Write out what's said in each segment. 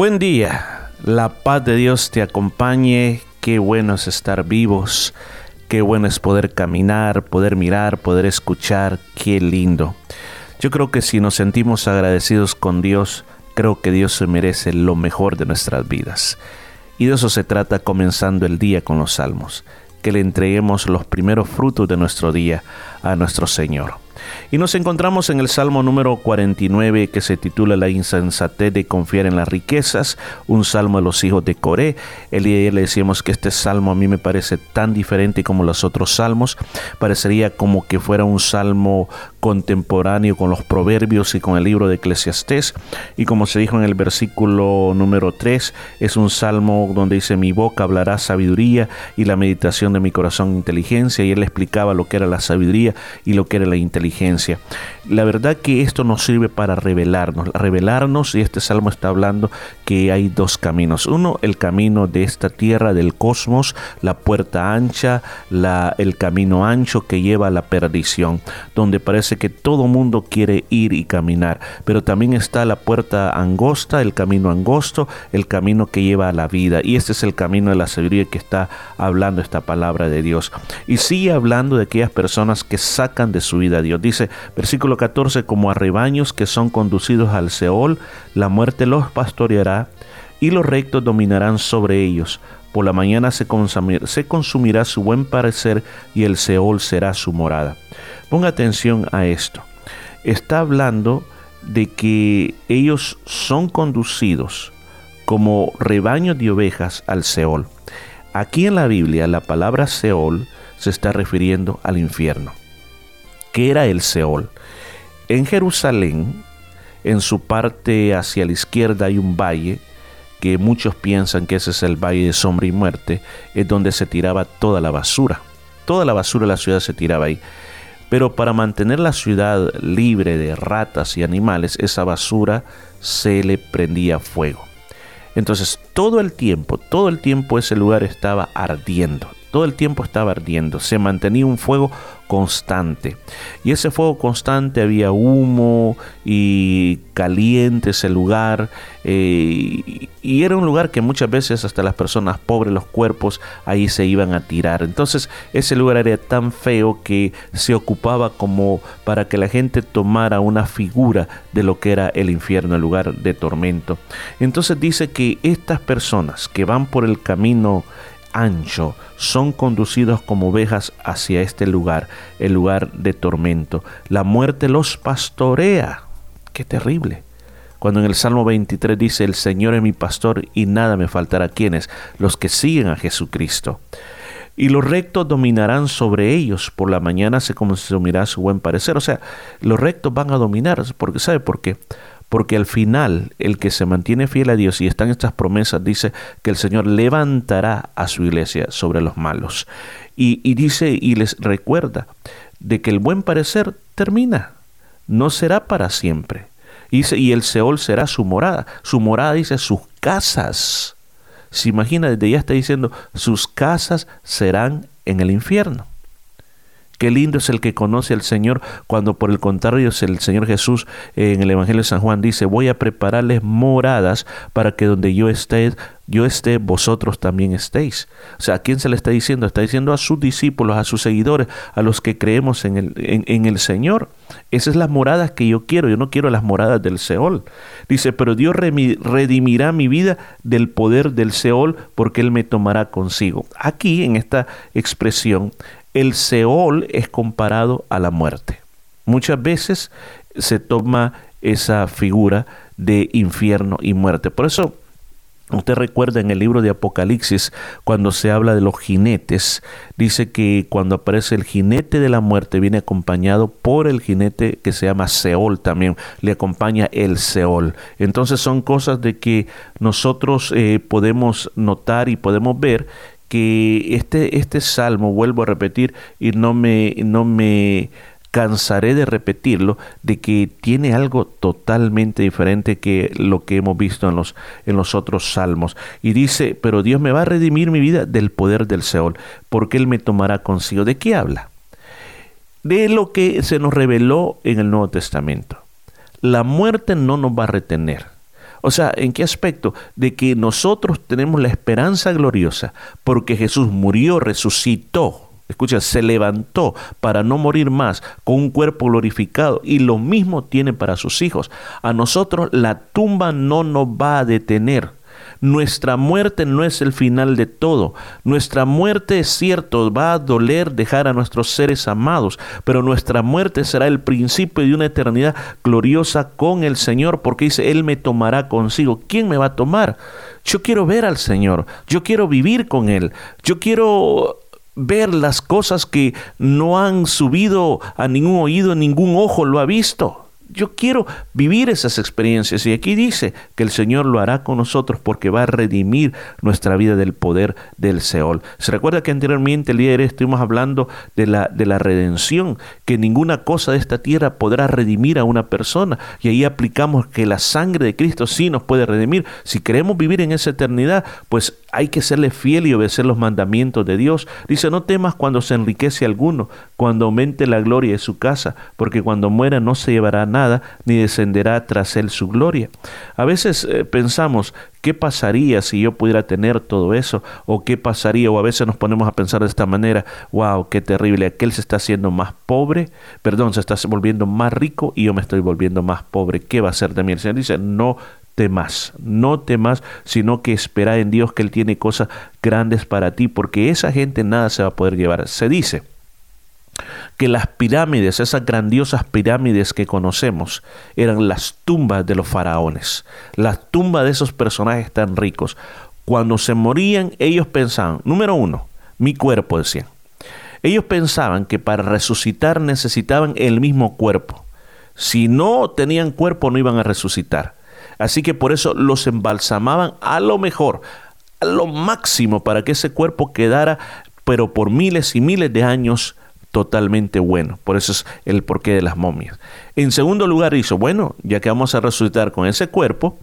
Buen día, la paz de Dios te acompañe, qué bueno es estar vivos, qué bueno es poder caminar, poder mirar, poder escuchar, qué lindo. Yo creo que si nos sentimos agradecidos con Dios, creo que Dios se merece lo mejor de nuestras vidas. Y de eso se trata comenzando el día con los salmos, que le entreguemos los primeros frutos de nuestro día a nuestro Señor. Y nos encontramos en el Salmo número 49 que se titula La insensatez de confiar en las riquezas, un salmo de los hijos de Coré. El día de ayer le decíamos que este salmo a mí me parece tan diferente como los otros salmos. Parecería como que fuera un salmo contemporáneo con los proverbios y con el libro de Eclesiastés. Y como se dijo en el versículo número 3, es un salmo donde dice mi boca hablará sabiduría y la meditación de mi corazón inteligencia. Y él explicaba lo que era la sabiduría y lo que era la inteligencia. La verdad que esto nos sirve para revelarnos, revelarnos y este salmo está hablando que hay dos caminos. Uno, el camino de esta tierra, del cosmos, la puerta ancha, el camino ancho que lleva a la perdición, donde parece que todo mundo quiere ir y caminar, pero también está la puerta angosta, el camino angosto, el camino que lleva a la vida. Y este es el camino de la sabiduría que está hablando esta palabra de Dios. Y sigue hablando de aquellas personas que sacan de su vida a Dios. Dice, versículo 14, como a rebaños que son conducidos al Seol, la muerte los pastoreará y los rectos dominarán sobre ellos. Por la mañana se consumirá, se consumirá su buen parecer y el Seol será su morada. Ponga atención a esto. Está hablando de que ellos son conducidos como rebaños de ovejas al Seol. Aquí en la Biblia la palabra Seol se está refiriendo al infierno. ¿Qué era el Seol? En Jerusalén, en su parte hacia la izquierda hay un valle que muchos piensan que ese es el valle de sombra y muerte, es donde se tiraba toda la basura. Toda la basura de la ciudad se tiraba ahí. Pero para mantener la ciudad libre de ratas y animales, esa basura se le prendía fuego. Entonces todo el tiempo, todo el tiempo ese lugar estaba ardiendo, todo el tiempo estaba ardiendo, se mantenía un fuego constante. Y ese fuego constante había humo y caliente ese lugar. Eh, y era un lugar que muchas veces hasta las personas pobres, los cuerpos, ahí se iban a tirar. Entonces ese lugar era tan feo que se ocupaba como para que la gente tomara una figura de lo que era el infierno, el lugar de tormento. Entonces dice que estas personas que van por el camino ancho, son conducidos como ovejas hacia este lugar, el lugar de tormento. La muerte los pastorea. Qué terrible. Cuando en el Salmo 23 dice, el Señor es mi pastor y nada me faltará. quienes Los que siguen a Jesucristo. Y los rectos dominarán sobre ellos. Por la mañana se consumirá su buen parecer. O sea, los rectos van a dominar. Porque, ¿Sabe por qué? Porque al final el que se mantiene fiel a Dios y están estas promesas dice que el Señor levantará a su iglesia sobre los malos. Y, dice y les recuerda de que el buen parecer termina, no será para siempre. Y el Seol será su morada. Su morada dice sus casas. Se imagina, desde ya está diciendo, sus casas serán en el infierno. Qué lindo es el que conoce al Señor cuando por el contrario el Señor Jesús en el Evangelio de San Juan dice, voy a prepararles moradas para que donde yo esté, yo esté, vosotros también estéis. O sea, ¿a quién se le está diciendo? Está diciendo a sus discípulos, a sus seguidores, a los que creemos en el, en, el Señor. Esas es las moradas que yo quiero, yo no quiero las moradas del Seol. Dice, pero Dios redimirá mi vida del poder del Seol porque Él me tomará consigo. Aquí, en esta expresión, el Seol es comparado a la muerte. Muchas veces se toma esa figura de infierno y muerte. Por eso Usted recuerda en el libro de Apocalipsis, cuando se habla de los jinetes, dice que cuando aparece el jinete de la muerte viene acompañado por el jinete que se llama Seol también, le acompaña el Seol. Entonces son cosas de que nosotros eh, podemos notar y podemos ver que este, este salmo, vuelvo a repetir, y no me, no me cansaré de repetirlo, de que tiene algo totalmente diferente que lo que hemos visto en los, en los otros salmos. Y dice, pero Dios me va a redimir mi vida del poder del Seol, porque Él me tomará consigo. ¿De qué habla? De lo que se nos reveló en el Nuevo Testamento. La muerte no nos va a retener. O sea, ¿en qué aspecto? De que nosotros tenemos la esperanza gloriosa porque Jesús murió, resucitó. Escucha, se levantó para no morir más con un cuerpo glorificado y lo mismo tiene para sus hijos. A nosotros la tumba no nos va a detener. Nuestra muerte no es el final de todo. Nuestra muerte es cierto, va a doler dejar a nuestros seres amados, pero nuestra muerte será el principio de una eternidad gloriosa con el Señor, porque dice, Él me tomará consigo. ¿Quién me va a tomar? Yo quiero ver al Señor, yo quiero vivir con Él, yo quiero ver las cosas que no han subido a ningún oído, ningún ojo lo ha visto. Yo quiero vivir esas experiencias y aquí dice que el Señor lo hará con nosotros porque va a redimir nuestra vida del poder del Seol. Se recuerda que anteriormente el día estuvimos hablando de la, de la redención, que ninguna cosa de esta tierra podrá redimir a una persona y ahí aplicamos que la sangre de Cristo sí nos puede redimir. Si queremos vivir en esa eternidad, pues hay que serle fiel y obedecer los mandamientos de Dios. Dice, no temas cuando se enriquece alguno, cuando aumente la gloria de su casa, porque cuando muera no se llevará nada ni descenderá tras él su gloria. A veces eh, pensamos, ¿qué pasaría si yo pudiera tener todo eso? ¿O qué pasaría? O a veces nos ponemos a pensar de esta manera, wow, qué terrible, aquel se está haciendo más pobre, perdón, se está volviendo más rico y yo me estoy volviendo más pobre. ¿Qué va a hacer de mí? El Señor dice, no temas, no temas, sino que espera en Dios que Él tiene cosas grandes para ti, porque esa gente nada se va a poder llevar. Se dice que las pirámides, esas grandiosas pirámides que conocemos, eran las tumbas de los faraones, las tumbas de esos personajes tan ricos. Cuando se morían, ellos pensaban, número uno, mi cuerpo, decían. Ellos pensaban que para resucitar necesitaban el mismo cuerpo. Si no tenían cuerpo, no iban a resucitar. Así que por eso los embalsamaban a lo mejor, a lo máximo, para que ese cuerpo quedara, pero por miles y miles de años totalmente bueno. Por eso es el porqué de las momias. En segundo lugar hizo, bueno, ya que vamos a resucitar con ese cuerpo,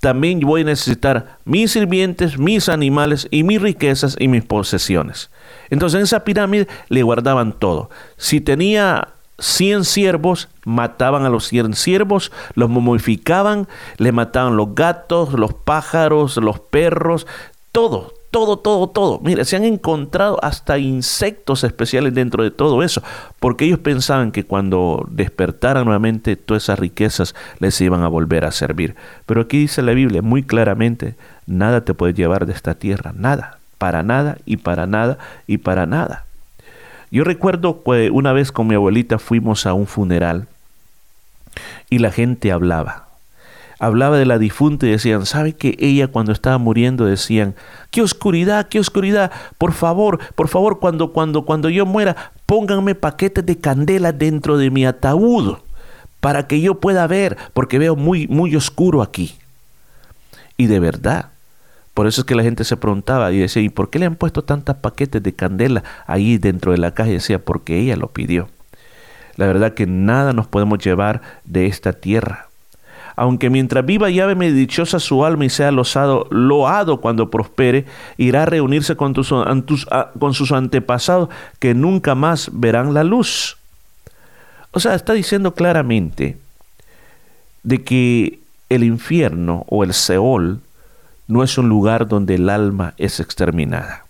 también voy a necesitar mis sirvientes, mis animales y mis riquezas y mis posesiones. Entonces en esa pirámide le guardaban todo. Si tenía 100 siervos, mataban a los 100 siervos, los momificaban, le mataban los gatos, los pájaros, los perros, todo, todo, todo, todo. Mira, se han encontrado hasta insectos especiales dentro de todo eso, porque ellos pensaban que cuando despertaran nuevamente todas esas riquezas les iban a volver a servir. Pero aquí dice la Biblia muy claramente, nada te puede llevar de esta tierra, nada, para nada y para nada y para nada. Yo recuerdo que una vez con mi abuelita fuimos a un funeral y la gente hablaba hablaba de la difunta y decían, ¿sabe que ella cuando estaba muriendo decían, qué oscuridad, qué oscuridad, por favor, por favor, cuando, cuando, cuando yo muera, pónganme paquetes de candela dentro de mi ataúd para que yo pueda ver, porque veo muy, muy oscuro aquí. Y de verdad, por eso es que la gente se preguntaba y decía, ¿y por qué le han puesto tantos paquetes de candela ahí dentro de la caja? Y decía, porque ella lo pidió. La verdad que nada nos podemos llevar de esta tierra aunque mientras viva lláveme dichosa su alma y sea losado, loado cuando prospere, irá a reunirse con, con sus antepasados que nunca más verán la luz. O sea, está diciendo claramente de que el infierno o el Seol no es un lugar donde el alma es exterminada.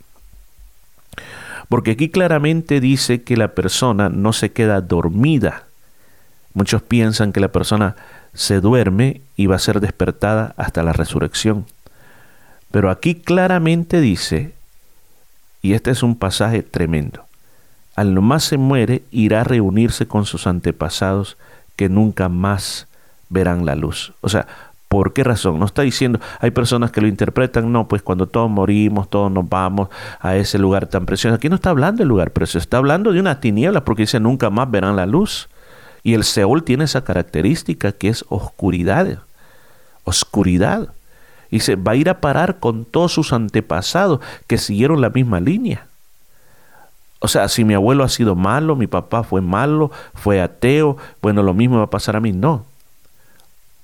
Porque aquí claramente dice que la persona no se queda dormida. Muchos piensan que la persona se duerme y va a ser despertada hasta la resurrección. Pero aquí claramente dice, y este es un pasaje tremendo, al nomás se muere irá a reunirse con sus antepasados que nunca más verán la luz. O sea, ¿por qué razón? No está diciendo, hay personas que lo interpretan, no, pues cuando todos morimos, todos nos vamos a ese lugar tan precioso. Aquí no está hablando del lugar precioso, está hablando de una tiniebla porque dice nunca más verán la luz. Y el Seol tiene esa característica que es oscuridad. Oscuridad. Y se va a ir a parar con todos sus antepasados que siguieron la misma línea. O sea, si mi abuelo ha sido malo, mi papá fue malo, fue ateo, bueno, lo mismo va a pasar a mí. No.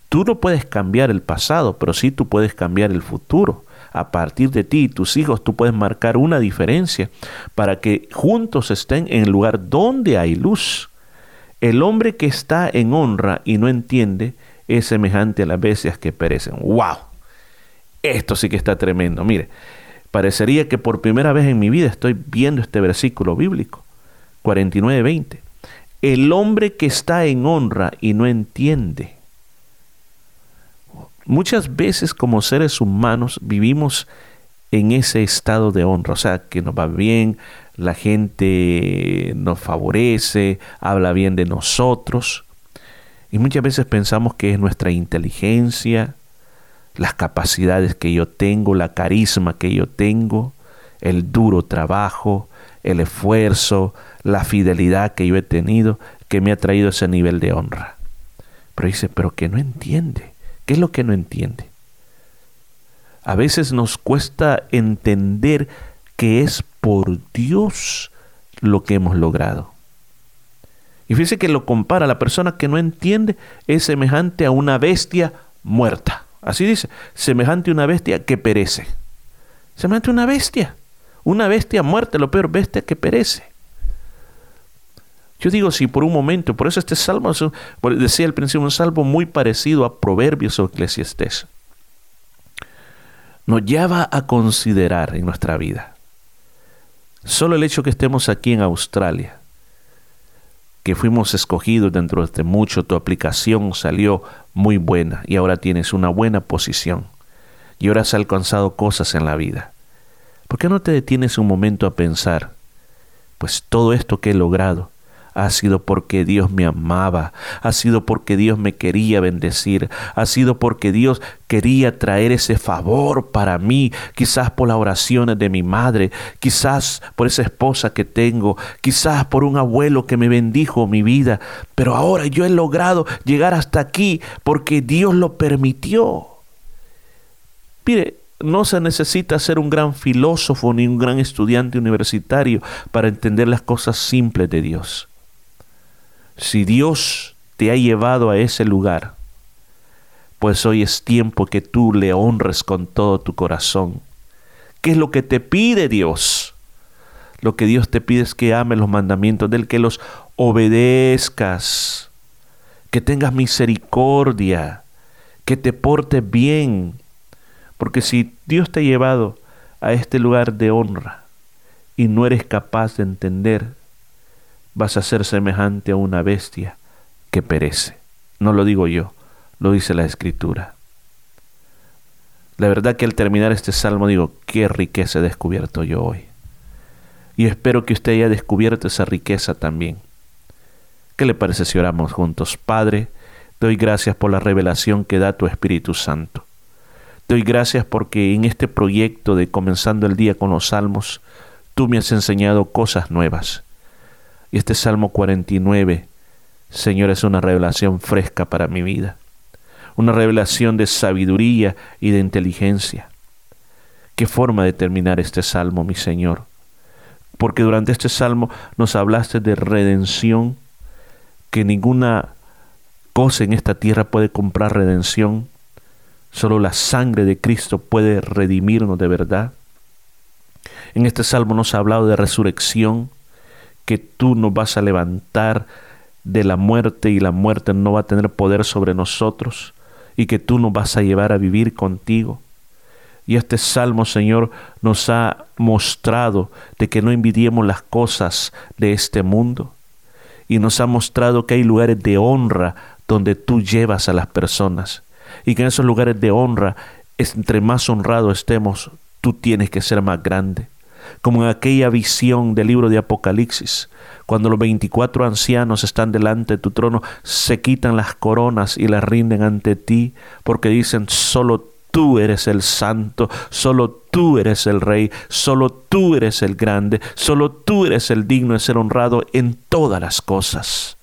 Tú no puedes cambiar el pasado, pero sí tú puedes cambiar el futuro. A partir de ti y tus hijos, tú puedes marcar una diferencia para que juntos estén en el lugar donde hay luz. El hombre que está en honra y no entiende es semejante a las bestias que perecen. ¡Wow! Esto sí que está tremendo. Mire, parecería que por primera vez en mi vida estoy viendo este versículo bíblico. 49-20. El hombre que está en honra y no entiende. Muchas veces como seres humanos vivimos en ese estado de honra, o sea, que nos va bien, la gente nos favorece, habla bien de nosotros. Y muchas veces pensamos que es nuestra inteligencia, las capacidades que yo tengo, la carisma que yo tengo, el duro trabajo, el esfuerzo, la fidelidad que yo he tenido, que me ha traído ese nivel de honra. Pero dice, pero que no entiende. ¿Qué es lo que no entiende? A veces nos cuesta entender que es por Dios lo que hemos logrado. Y fíjese que lo compara, la persona que no entiende es semejante a una bestia muerta. Así dice, semejante a una bestia que perece. Semejante a una bestia. Una bestia muerta, lo peor, bestia que perece. Yo digo, si por un momento, por eso este salmo, decía al principio, un salmo muy parecido a Proverbios o Eclesiastés, nos lleva a considerar en nuestra vida. Solo el hecho que estemos aquí en Australia, que fuimos escogidos dentro de este mucho, tu aplicación salió muy buena y ahora tienes una buena posición y ahora has alcanzado cosas en la vida. ¿Por qué no te detienes un momento a pensar, pues todo esto que he logrado ha sido porque Dios me amaba, ha sido porque Dios me quería bendecir, ha sido porque Dios quería traer ese favor para mí, quizás por las oraciones de mi madre, quizás por esa esposa que tengo, quizás por un abuelo que me bendijo mi vida, pero ahora yo he logrado llegar hasta aquí porque Dios lo permitió. Mire, no se necesita ser un gran filósofo ni un gran estudiante universitario para entender las cosas simples de Dios. Si Dios te ha llevado a ese lugar, pues hoy es tiempo que tú le honres con todo tu corazón. ¿Qué es lo que te pide Dios? Lo que Dios te pide es que ames los mandamientos del que los obedezcas, que tengas misericordia, que te portes bien. Porque si Dios te ha llevado a este lugar de honra y no eres capaz de entender, vas a ser semejante a una bestia que perece. No lo digo yo, lo dice la escritura. La verdad que al terminar este salmo digo, qué riqueza he descubierto yo hoy. Y espero que usted haya descubierto esa riqueza también. ¿Qué le parece si oramos juntos? Padre, doy gracias por la revelación que da tu Espíritu Santo. Doy gracias porque en este proyecto de comenzando el día con los salmos, tú me has enseñado cosas nuevas. Y este Salmo 49, Señor, es una revelación fresca para mi vida, una revelación de sabiduría y de inteligencia. ¿Qué forma de terminar este Salmo, mi Señor? Porque durante este Salmo nos hablaste de redención, que ninguna cosa en esta tierra puede comprar redención, solo la sangre de Cristo puede redimirnos de verdad. En este salmo nos ha hablado de resurrección, que tú nos vas a levantar de la muerte y la muerte no va a tener poder sobre nosotros y que tú nos vas a llevar a vivir contigo. Y este salmo, Señor, nos ha mostrado de que no envidiemos las cosas de este mundo. Y nos ha mostrado que hay lugares de honra donde tú llevas a las personas. Y que en esos lugares de honra, entre más honrado estemos, tú tienes que ser más grande como en aquella visión del libro de Apocalipsis, cuando los veinticuatro ancianos están delante de tu trono, se quitan las coronas y las rinden ante ti, porque dicen, solo tú eres el santo, solo tú eres el rey, solo tú eres el grande, solo tú eres el digno de ser honrado en todas las cosas.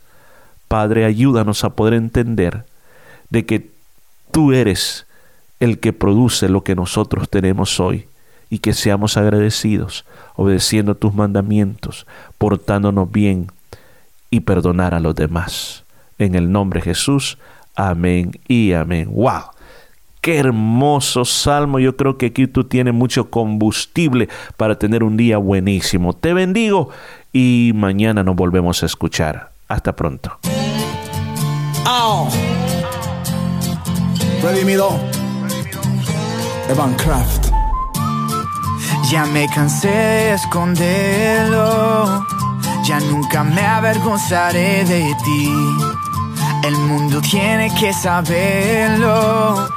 Padre, ayúdanos a poder entender de que tú eres el que produce lo que nosotros tenemos hoy y que seamos agradecidos, obedeciendo tus mandamientos, portándonos bien y perdonar a los demás. En el nombre de Jesús, amén y amén. ¡Wow! Qué hermoso salmo. Yo creo que aquí tú tienes mucho combustible para tener un día buenísimo. Te bendigo y mañana nos volvemos a escuchar. Hasta pronto. redimido. Evan Craft. Ya me cansé de esconderlo. Ya nunca me avergonzaré de ti. El mundo tiene que saberlo.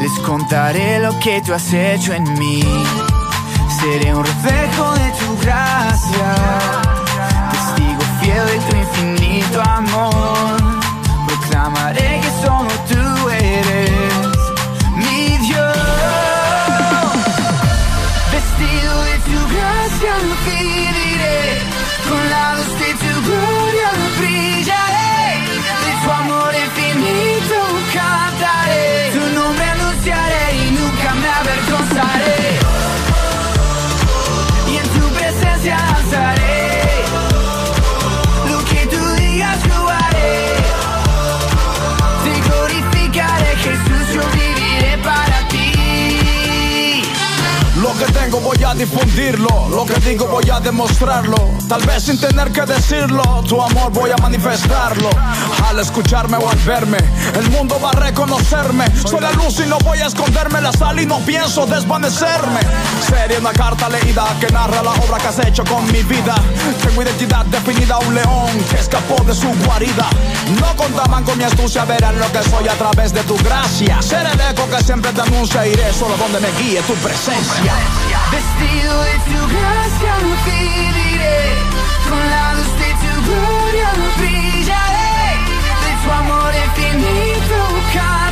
Les contaré lo que tú has hecho en mí. Seré un reflejo Voy a difundirlo, lo que digo voy a demostrarlo. Tal vez sin tener que decirlo, tu amor voy a manifestarlo. Al escucharme o al verme, el mundo va a reconocerme. Soy la luz y no voy a esconderme la sal y no pienso desvanecerme. Sería una carta leída que narra la obra que has hecho con mi vida. Tengo identidad definida, un león que escapó de su guarida. No contaban con mi astucia, verán lo que soy a través de tu gracia. Seré el eco que siempre te anuncia, iré solo donde me guíe tu presencia. Vestido de tu gracia viviré, con la luz de tu gloria brillaré, de tu amor infinito cantaré,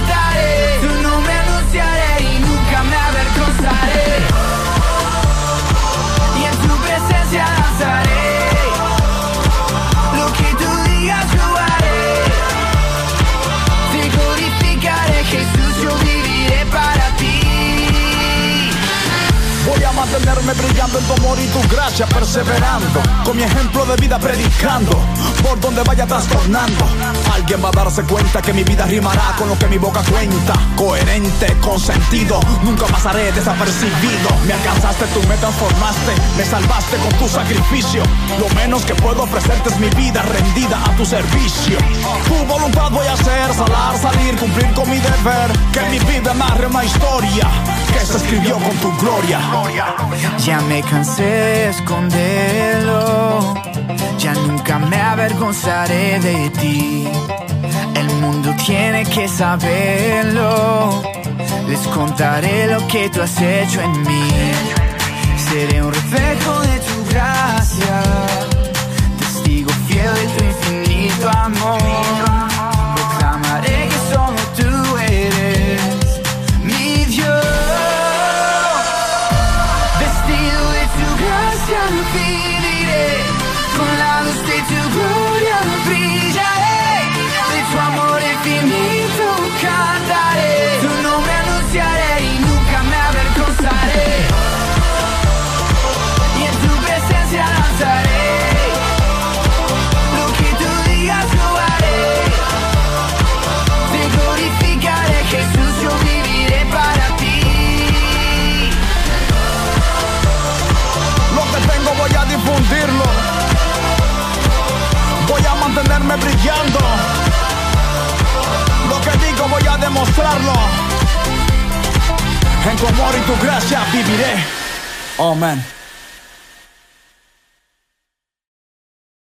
mantenerme brillando en tu amor y tu gracia, perseverando. Con mi ejemplo de vida predicando, por donde vaya trastornando. Alguien va a darse cuenta que mi vida rimará con lo que mi boca cuenta. Coherente, con sentido, nunca pasaré desapercibido. Me alcanzaste, tú me transformaste, me salvaste con tu sacrificio. Lo menos que puedo ofrecerte es mi vida rendida a tu servicio. Tu voluntad voy a hacer, salar, salir, cumplir con mi deber. Que mi vida narre una historia que se escribió con tu gloria. Ya me cansé de esconderlo, ya nunca me avergonzaré de ti. El mundo tiene que saberlo, les contaré lo que tú has hecho en mí. Seré un reflejo de tu gracia, testigo fiel de tu infinito amor.